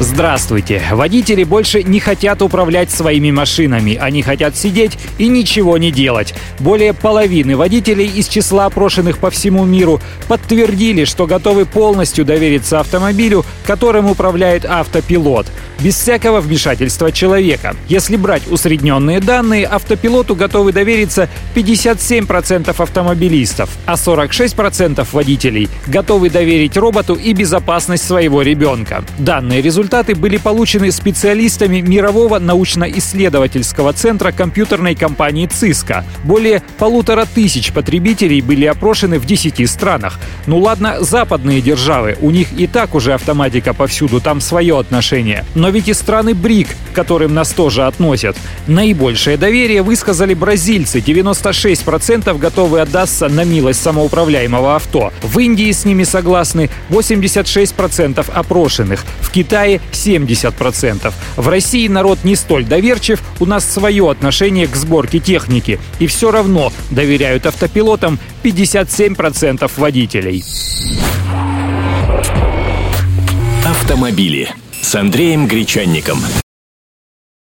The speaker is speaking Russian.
Здравствуйте. Водители больше не хотят управлять своими машинами. Они хотят сидеть и ничего не делать. Более половины водителей из числа опрошенных по всему миру подтвердили, что готовы полностью довериться автомобилю, которым управляет автопилот без всякого вмешательства человека. Если брать усредненные данные, автопилоту готовы довериться 57% автомобилистов, а 46% водителей готовы доверить роботу и безопасность своего ребенка. Данные результаты были получены специалистами Мирового научно-исследовательского центра компьютерной компании ЦИСКО. Более полутора тысяч потребителей были опрошены в 10 странах. Ну ладно, западные державы, у них и так уже автоматика повсюду, там свое отношение. Но ведь и страны БРИК, к которым нас тоже относят. Наибольшее доверие высказали бразильцы. 96% готовы отдаться на милость самоуправляемого авто. В Индии с ними согласны 86% опрошенных. В Китае 70%. В России народ не столь доверчив, у нас свое отношение к сборке техники. И все равно доверяют автопилотам 57% водителей. Автомобили с Андреем Гречанником.